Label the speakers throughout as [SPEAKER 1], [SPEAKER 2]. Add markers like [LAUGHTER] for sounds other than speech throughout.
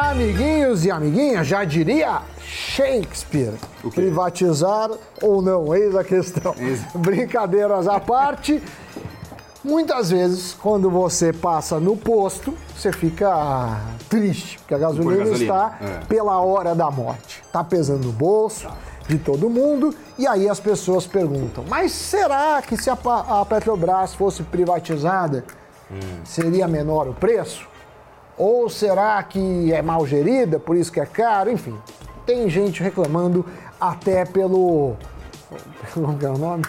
[SPEAKER 1] Amiguinhos e amiguinhas, já diria Shakespeare. Privatizar ou não, eis a questão. [LAUGHS] Brincadeiras à parte. Muitas vezes, quando você passa no posto, você fica triste, porque a gasolina,
[SPEAKER 2] gasolina.
[SPEAKER 1] está
[SPEAKER 2] É.
[SPEAKER 1] pela hora da morte. Está pesando no bolso de todo mundo. E aí as pessoas perguntam: mas será que se a, Petrobras fosse privatizada, seria menor o preço? Ou será que é mal gerida, por isso que é caro? Enfim, tem gente reclamando até pelo. Como é o nome?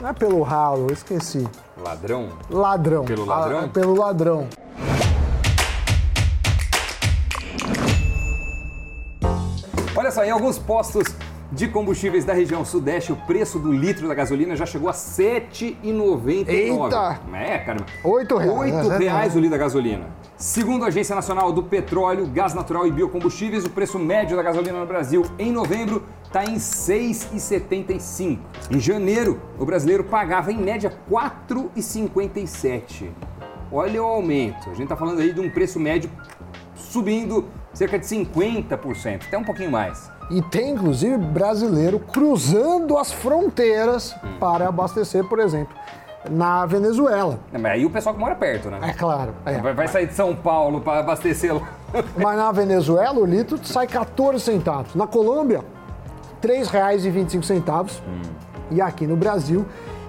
[SPEAKER 1] Não é pelo ralo, eu esqueci.
[SPEAKER 2] Ladrão?
[SPEAKER 1] Ladrão.
[SPEAKER 2] Pelo ladrão?
[SPEAKER 1] Ah, pelo ladrão.
[SPEAKER 2] Olha só, em alguns postos de combustíveis da região sudeste, o preço do litro da gasolina já chegou a R$ 7,99.
[SPEAKER 1] Eita!
[SPEAKER 2] É, cara.
[SPEAKER 1] Oito reais.
[SPEAKER 2] R$ 8
[SPEAKER 1] né?
[SPEAKER 2] reais o litro da gasolina. Segundo a Agência Nacional do Petróleo, Gás Natural e Biocombustíveis, o preço médio da gasolina no Brasil em novembro está em R$ 6,75. Em janeiro, o brasileiro pagava em média R$ 4,57. Olha o aumento. A gente está falando aí de um preço médio subindo cerca de 50%, até um pouquinho mais.
[SPEAKER 1] E tem, inclusive, brasileiro cruzando as fronteiras
[SPEAKER 2] Hum.
[SPEAKER 1] para abastecer, por exemplo, na Venezuela.
[SPEAKER 2] Mas aí o pessoal que mora perto, né?
[SPEAKER 1] É claro. é.
[SPEAKER 2] Vai, vai sair de São Paulo para abastecer lá. [LAUGHS]
[SPEAKER 1] Mas na Venezuela o litro sai 14 centavos. Na Colômbia, R$ 3,25. E aqui no Brasil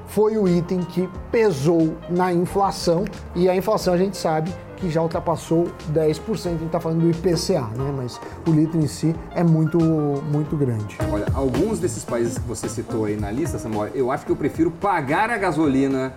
[SPEAKER 1] foi o item que pesou na inflação. E a inflação a gente sabe que já ultrapassou 10%. A gente está falando do IPCA, né? Mas o litro em si é muito, muito grande.
[SPEAKER 2] Olha, alguns desses países que você citou aí na lista, Samuel, eu acho que eu prefiro pagar a gasolina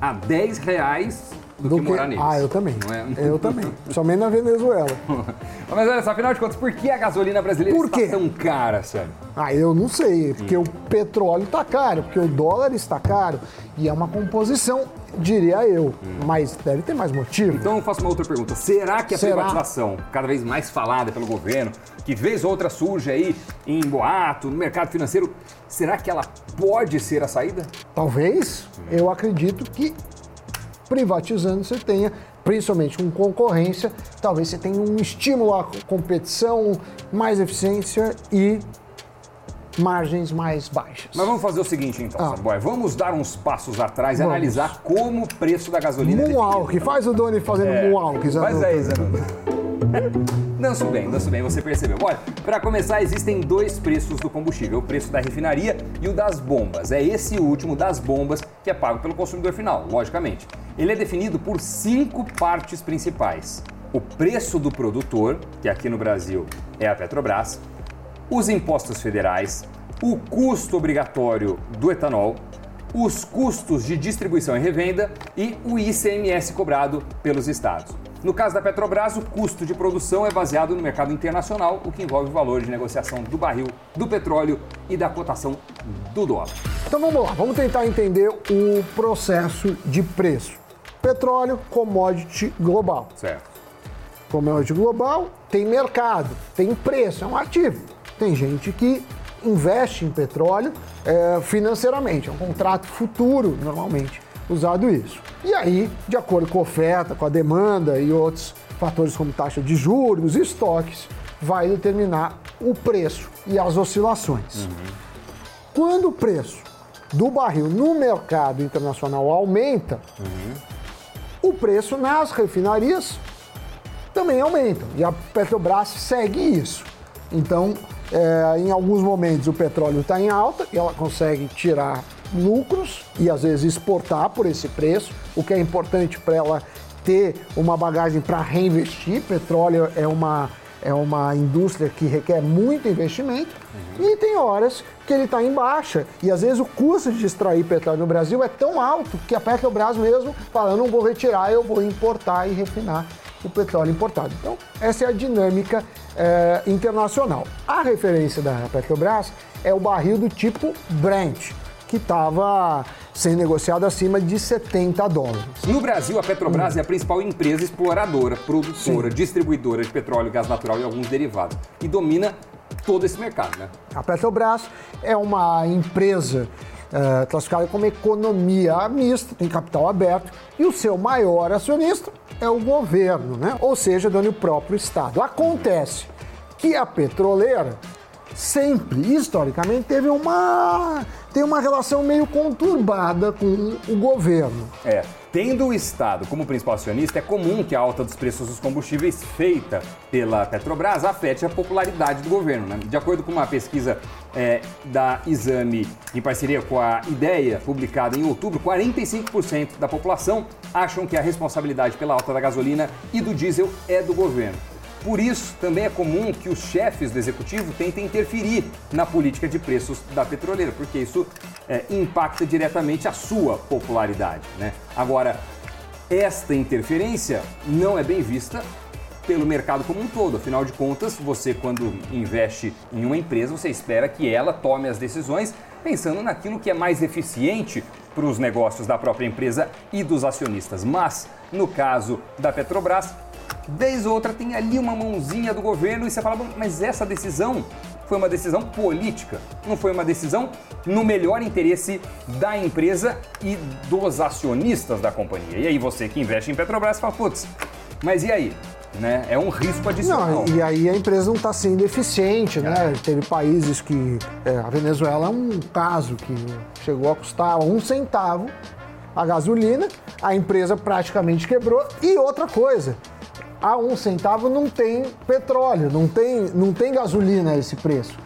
[SPEAKER 2] a 10 reais do, que, morar neles.
[SPEAKER 1] Ah, eu também.
[SPEAKER 2] Não é?
[SPEAKER 1] Eu [LAUGHS] também. Somente na Venezuela. [LAUGHS]
[SPEAKER 2] Mas olha só, afinal de contas, por que a gasolina brasileira
[SPEAKER 1] Por
[SPEAKER 2] está tão cara, sério?
[SPEAKER 1] Ah, eu não sei, porque o petróleo está caro, porque o dólar está caro. E é uma composição, diria eu. Mas deve ter mais motivo.
[SPEAKER 2] Então eu faço uma outra pergunta. Será que a
[SPEAKER 1] Será?
[SPEAKER 2] privatização, cada vez mais falada pelo governo, que vez ou outra surge aí em boato, no mercado financeiro, será que ela pode ser a saída?
[SPEAKER 1] Talvez, eu acredito que privatizando você tenha, principalmente com concorrência, talvez você tenha um estímulo à competição, mais eficiência e margens mais baixas.
[SPEAKER 2] Mas vamos fazer o seguinte então,
[SPEAKER 1] Ah.
[SPEAKER 2] Vamos dar uns passos atrás e analisar como o preço da gasolina é
[SPEAKER 1] Moonwalk,
[SPEAKER 2] definido.
[SPEAKER 1] faz o Doni fazendo
[SPEAKER 2] É,
[SPEAKER 1] moonwalk.
[SPEAKER 2] Faz aí, Zanotto. Danço bem, danço bem, você percebeu. Olha, para começar, existem dois preços do combustível: o preço da refinaria e o das bombas. É esse último das bombas que é pago pelo consumidor final, logicamente. Ele é definido por cinco partes principais: o preço do produtor, que aqui no Brasil é a Petrobras, os impostos federais, o custo obrigatório do etanol, os custos de distribuição e revenda e o ICMS cobrado pelos estados. No caso da Petrobras, o custo de produção é baseado no mercado internacional, o que envolve o valor de negociação do barril, do petróleo e da cotação do dólar.
[SPEAKER 1] Então vamos lá, vamos tentar entender o processo de preço. Petróleo, commodity global.
[SPEAKER 2] Certo.
[SPEAKER 1] Commodity global tem mercado, tem preço, é um ativo. Tem gente que investe em petróleo é, financeiramente, é um contrato futuro, normalmente, usado isso. E aí, de acordo com a oferta, com a demanda e outros fatores como taxa de juros, estoques, vai determinar o preço e as oscilações. Quando o preço do barril no mercado internacional aumenta, o preço nas refinarias também aumenta. E a Petrobras segue isso. Então, é, em alguns momentos o petróleo está em alta e ela consegue tirar lucros e às vezes exportar por esse preço, o que é importante para ela ter uma bagagem para reinvestir. Petróleo é uma, é uma indústria que requer muito investimento e tem horas que ele está em baixa e às vezes o custo de extrair petróleo no Brasil é tão alto que a Petrobras mesmo fala, eu não vou retirar, eu vou importar e refinar o petróleo importado. Então, essa é a dinâmica eh, internacional. A referência da Petrobras é o barril do tipo Brent, que estava sendo negociado acima de 70 dólares.
[SPEAKER 2] No Brasil, a Petrobras é a principal empresa exploradora, produtora,
[SPEAKER 1] Sim.
[SPEAKER 2] distribuidora de petróleo, gás natural e alguns derivados. E domina todo esse mercado, né?
[SPEAKER 1] A Petrobras é uma empresa eh, classificada como economia mista, tem capital aberto, e o seu maior acionista é o governo, né? Ou seja, dono do próprio Estado. Acontece que a petroleira sempre, historicamente, teve uma, tem uma relação meio conturbada com o governo.
[SPEAKER 2] É. Tendo o Estado como principal acionista, é comum que a alta dos preços dos combustíveis feita pela Petrobras afete a popularidade do governo. Né? De acordo com uma pesquisa é, da Exame, em parceria com a Ideia, publicada em outubro, 45% da população acham que a responsabilidade pela alta da gasolina e do diesel é do governo. Por isso, também é comum que os chefes do executivo tentem interferir na política de preços da petroleira, porque isso é, impacta diretamente a sua popularidade. Né? Agora, esta interferência não é bem vista pelo mercado como um todo. Afinal de contas, você quando investe em uma empresa, você espera que ela tome as decisões pensando naquilo que é mais eficiente para os negócios da própria empresa e dos acionistas. Mas, no caso da Petrobras, vez ou outra tem ali uma mãozinha do governo e você fala, mas essa decisão foi uma decisão política, não foi uma decisão no melhor interesse da empresa e dos acionistas da companhia. E aí você que investe em Petrobras fala, putz, mas e aí? Né? É um risco adicional.
[SPEAKER 1] Não, e aí a empresa não está sendo eficiente, né? É. Teve países que. É, a Venezuela é um caso que chegou a custar um centavo a gasolina, a empresa praticamente quebrou. E outra coisa, a um centavo não tem petróleo, não tem, não tem gasolina a esse preço.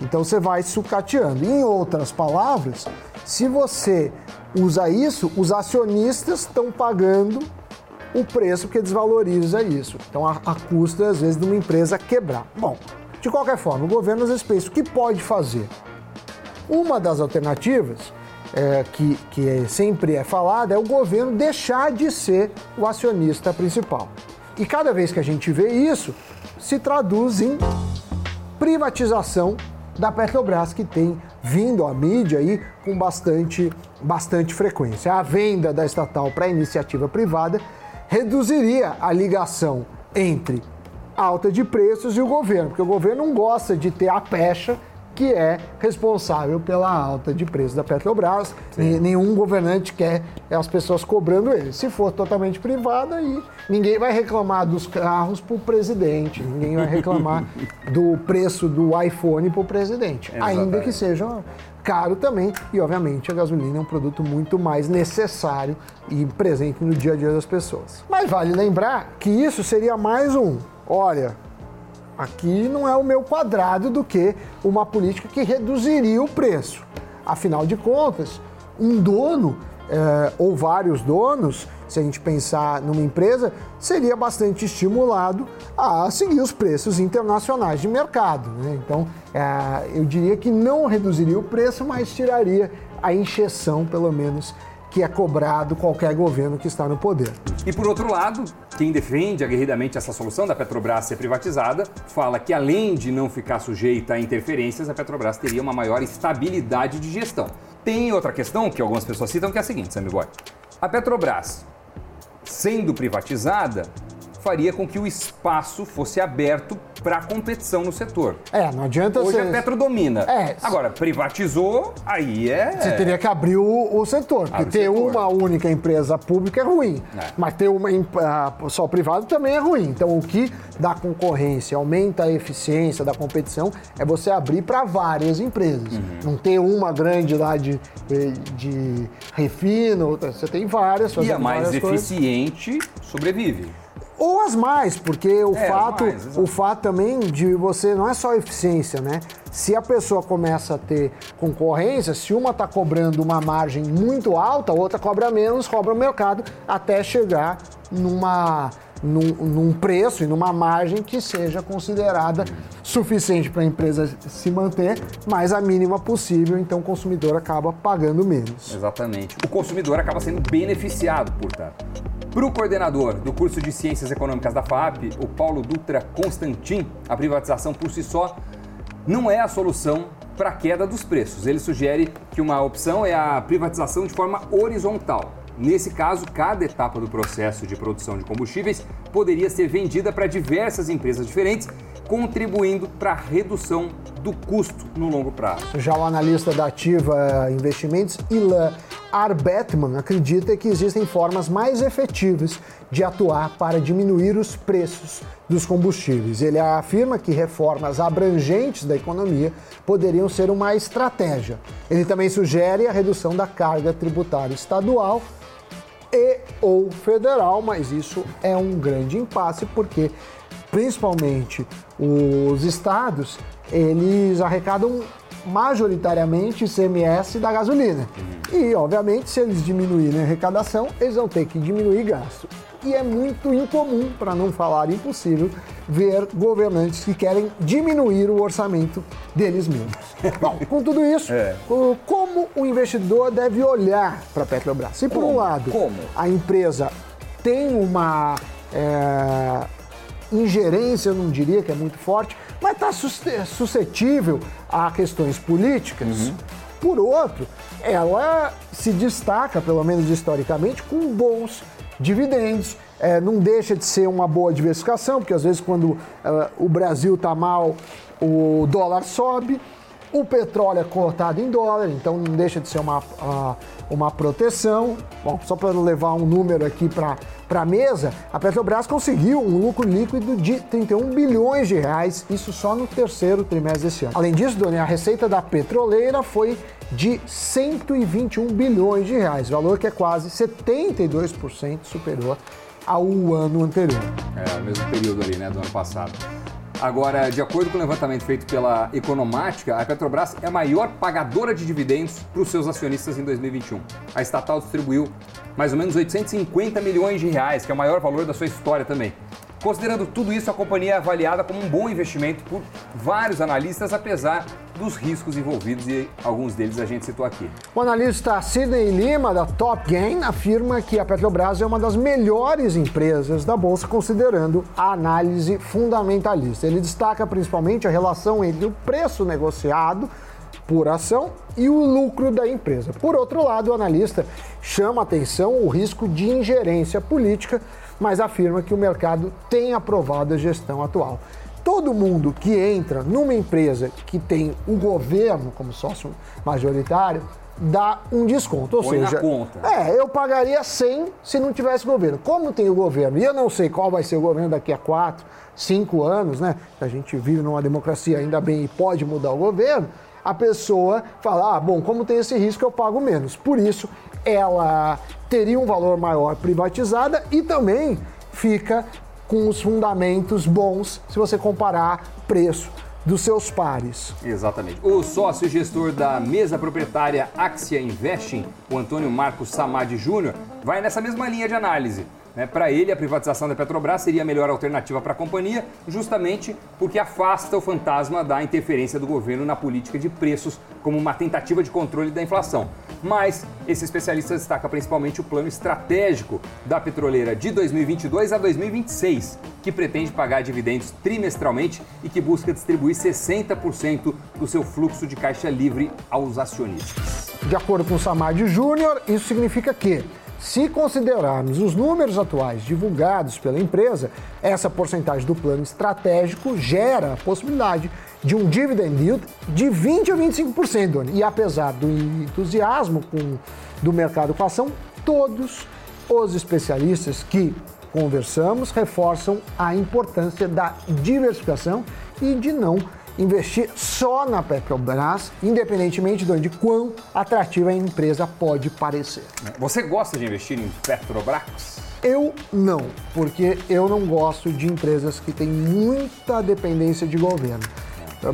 [SPEAKER 1] Então você vai sucateando. Em outras palavras, se você usa isso, os acionistas estão pagando o preço que desvaloriza isso. Então a, a custa, às vezes, de uma empresa quebrar. Bom, de qualquer forma, o governo às vezes pensa o que pode fazer. Uma das alternativas é, que, que é, sempre é falada é o governo deixar de ser o acionista principal. E cada vez que a gente vê isso, se traduz em privatização da Petrobras, que tem vindo à mídia aí com bastante, bastante frequência. A venda da estatal para iniciativa privada reduziria a ligação entre alta de preços e o governo, porque o governo não gosta de ter a pecha que é responsável pela alta de preço da Petrobras. Nenhum governante quer as pessoas cobrando ele. Se for totalmente privada, aí ninguém vai reclamar dos carros para o presidente, ninguém vai reclamar [LAUGHS] do preço do iPhone para o presidente, Exatamente. ainda que seja caro também. E, obviamente, a gasolina é um produto muito mais necessário e presente no dia a dia das pessoas. Mas vale lembrar que isso seria mais um. Olha, Aqui não é o meu quadrado do que uma política que reduziria o preço. Afinal de contas, um dono é, ou vários donos, se a gente pensar numa empresa, seria bastante estimulado a seguir os preços internacionais de mercado. Né? Então, é, eu diria que não reduziria o preço, mas tiraria a injeção, pelo menos, que é cobrado qualquer governo que está no poder.
[SPEAKER 2] E por outro lado, quem defende aguerridamente essa solução da Petrobras ser privatizada fala que além de não ficar sujeita a interferências, a Petrobras teria uma maior estabilidade de gestão. Tem outra questão que algumas pessoas citam que é a seguinte, Sammy Boy. A Petrobras, sendo privatizada, faria com que o espaço fosse aberto para competição no setor.
[SPEAKER 1] É, não adianta
[SPEAKER 2] Hoje ser... a Petro domina. É. Agora, privatizou, aí é...
[SPEAKER 1] Você teria que abrir o, o setor, porque ter setor. uma única empresa pública é ruim, é. mas ter uma só privado também é ruim. Então, o que dá concorrência, aumenta a eficiência da competição, é você abrir para várias empresas. Uhum. Não ter uma grande lá de, de refino, você tem várias.
[SPEAKER 2] E a mais eficiente coisas. sobrevive.
[SPEAKER 1] Ou as mais, porque o é, fato, mais, o fato também de você não é só eficiência, né? Se a pessoa começa a ter concorrência, se uma está cobrando uma margem muito alta, a outra cobra menos, cobra o mercado até chegar numa num, num, preço e numa margem que seja considerada suficiente para a empresa se manter, mas a mínima possível, então o consumidor acaba pagando menos.
[SPEAKER 2] Exatamente. O consumidor acaba sendo beneficiado, portanto. Para o coordenador do curso de Ciências Econômicas da FAP, o Paulo Dutra Constantin, a privatização por si só não é a solução para a queda dos preços. Ele sugere que uma opção é a privatização de forma horizontal. Nesse caso, cada etapa do processo de produção de combustíveis poderia ser vendida para diversas empresas diferentes, contribuindo para a redução do custo no longo prazo.
[SPEAKER 1] Já o analista da Ativa Investimentos, Ilan Arbetman acredita que existem formas mais efetivas de atuar para diminuir os preços dos combustíveis. Ele afirma que reformas abrangentes da economia poderiam ser uma estratégia. Ele também sugere a redução da carga tributária estadual e ou federal, mas isso é um grande impasse porque principalmente os estados, eles arrecadam majoritariamente ICMS da gasolina. E, obviamente, se eles diminuírem a arrecadação, eles vão ter que diminuir gasto. E é muito incomum, para não falar impossível, ver governantes que querem diminuir o orçamento deles mesmos. [LAUGHS] Bom, com tudo isso, é. como o investidor deve olhar para a Petrobras? Se, por como? um lado, como? a empresa tem uma é, ingerência, eu não diria que é muito forte, mas está suscetível a questões políticas. Uhum. Por outro, ela se destaca, pelo menos historicamente, com bons dividendos. É, não deixa de ser uma boa diversificação, porque às vezes quando uh, o Brasil está mal, o dólar sobe. O petróleo é cotado em dólar, então não deixa de ser uma, uma proteção. Bom, só para levar um número aqui para a mesa, a Petrobras conseguiu um lucro líquido de 31 bilhões de reais, isso só no terceiro trimestre desse ano. Além disso, Doni, a receita da petroleira foi de 121 bilhões de reais, valor que é quase 72% superior ao ano anterior.
[SPEAKER 2] É, o mesmo período ali, né, do ano passado. Agora, de acordo com o levantamento feito pela Economática, a Petrobras é a maior pagadora de dividendos para os seus acionistas em 2021. A estatal distribuiu mais ou menos 850 milhões de reais, que é o maior valor da sua história também. Considerando tudo isso, a companhia é avaliada como um bom investimento por vários analistas, apesar dos riscos envolvidos e alguns deles a gente citou aqui.
[SPEAKER 1] O analista Sidney Lima, da Top Gain, afirma que a Petrobras é uma das melhores empresas da Bolsa, considerando a análise fundamentalista. Ele destaca principalmente a relação entre o preço negociado por ação e o lucro da empresa. Por outro lado, o analista chama atenção o risco de ingerência política mas afirma que o mercado tem aprovado a gestão atual. Todo mundo que entra numa empresa que tem o governo como sócio majoritário dá um desconto. Ou
[SPEAKER 2] Põe
[SPEAKER 1] seja,
[SPEAKER 2] é,
[SPEAKER 1] eu pagaria 100 se não tivesse governo. Como tem o governo, e eu não sei qual vai ser o governo daqui a quatro, cinco anos, né? A gente vive numa democracia ainda bem e pode mudar o governo. A pessoa fala, ah, bom, como tem esse risco, eu pago menos. Por isso, ela teria um valor maior privatizada e também fica com os fundamentos bons se você comparar preço dos seus pares.
[SPEAKER 2] Exatamente. O sócio gestor da mesa proprietária Axia Investing, o Antônio Marcos Samad Júnior, vai nessa mesma linha de análise. Né? Para ele, a privatização da Petrobras seria a melhor alternativa para a companhia, justamente porque afasta o fantasma da interferência do governo na política de preços como uma tentativa de controle da inflação. Mas esse especialista destaca principalmente o plano estratégico da petroleira de 2022 a 2026, que pretende pagar dividendos trimestralmente e que busca distribuir 60% do seu fluxo de caixa livre aos acionistas.
[SPEAKER 1] De acordo com o Samad Júnior, isso significa que se considerarmos os números atuais divulgados pela empresa, essa porcentagem do plano estratégico gera a possibilidade de um dividend yield de 20 a 25%, Doni. E apesar do entusiasmo com, do mercado com a ação, todos os especialistas que conversamos reforçam a importância da diversificação e de não investir só na Petrobras, independentemente de quão atrativa a empresa pode parecer.
[SPEAKER 2] Você gosta de investir em Petrobras?
[SPEAKER 1] Eu não, porque eu não gosto de empresas que têm muita dependência de governo.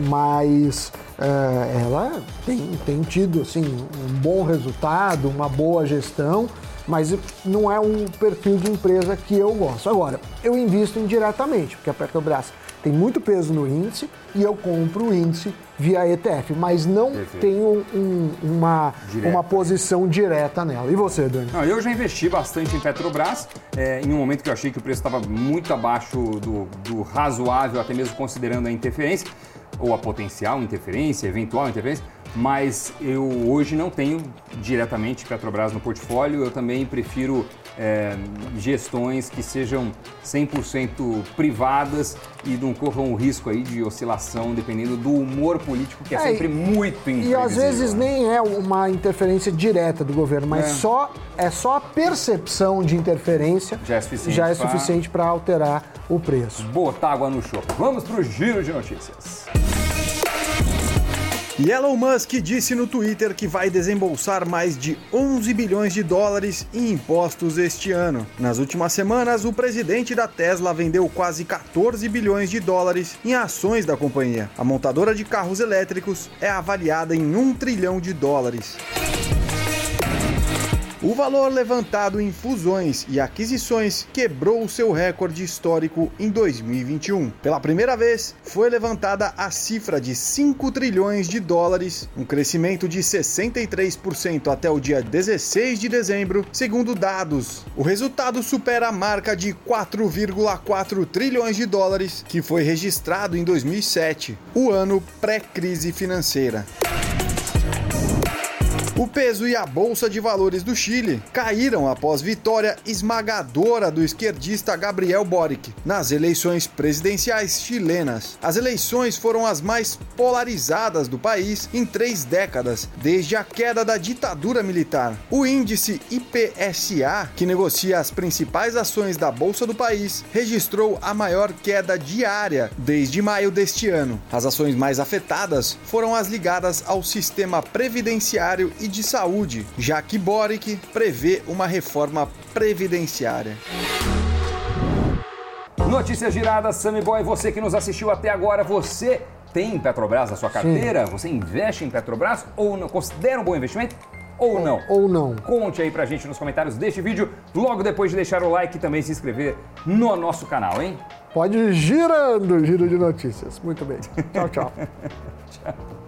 [SPEAKER 1] Mas é, ela tem, tem tido assim, um bom resultado, uma boa gestão, mas não é um perfil de empresa que eu gosto. Agora, eu invisto indiretamente, porque a Petrobras tem muito peso no índice e eu compro o índice via ETF, mas não Perfeito. tenho um, uma, uma posição direta nela. E você, Dani?
[SPEAKER 2] Não, eu já investi bastante em Petrobras, é, em um momento que eu achei que o preço estava muito abaixo do, do razoável, até mesmo considerando a interferência, ou a potencial interferência, eventual interferência, mas eu hoje não tenho diretamente Petrobras no portfólio, eu também prefiro é, gestões que sejam 100% privadas e não corram o risco aí de oscilação dependendo do humor político que é, é sempre muito imprevisível.
[SPEAKER 1] E às vezes nem é uma interferência direta do governo, mas é. só é só a percepção de interferência
[SPEAKER 2] já é suficiente,
[SPEAKER 1] já é suficiente para alterar o preço.
[SPEAKER 2] Botar água no chope. Vamos para o giro de notícias.
[SPEAKER 3] E Elon Musk disse no Twitter que vai desembolsar mais de 11 bilhões de dólares em impostos este ano. Nas últimas semanas, o presidente da Tesla vendeu quase 14 bilhões de dólares em ações da companhia. A montadora de carros elétricos é avaliada em 1 trilhão de dólares. O valor levantado em fusões e aquisições quebrou o seu recorde histórico em 2021. Pela primeira vez, foi levantada a cifra de 5 trilhões de dólares, um crescimento de 63% até o dia 16 de dezembro, segundo dados. O resultado supera a marca de 4,4 trilhões de dólares que foi registrado em 2007, o ano pré-crise financeira. O peso e a bolsa de valores do Chile caíram após vitória esmagadora do esquerdista Gabriel Boric nas eleições presidenciais chilenas. As eleições foram as mais polarizadas do país em três décadas, desde a queda da ditadura militar. O índice IPSA, que negocia as principais ações da bolsa do país, registrou a maior queda diária desde maio deste ano. As ações mais afetadas foram as ligadas ao sistema previdenciário e de saúde, já que Boric prevê uma reforma previdenciária.
[SPEAKER 2] Notícias giradas, Sammy Boy, você que nos assistiu até agora, você tem Petrobras na sua carteira? Sim. Você investe em Petrobras ou não? Considera um bom investimento? Ou não?
[SPEAKER 1] Ou não.
[SPEAKER 2] Conte aí pra gente nos comentários deste vídeo, logo depois de deixar o like e também se inscrever no nosso canal, hein?
[SPEAKER 1] Pode ir girando, giro de notícias. Muito bem. [LAUGHS] Tchau, tchau. tchau.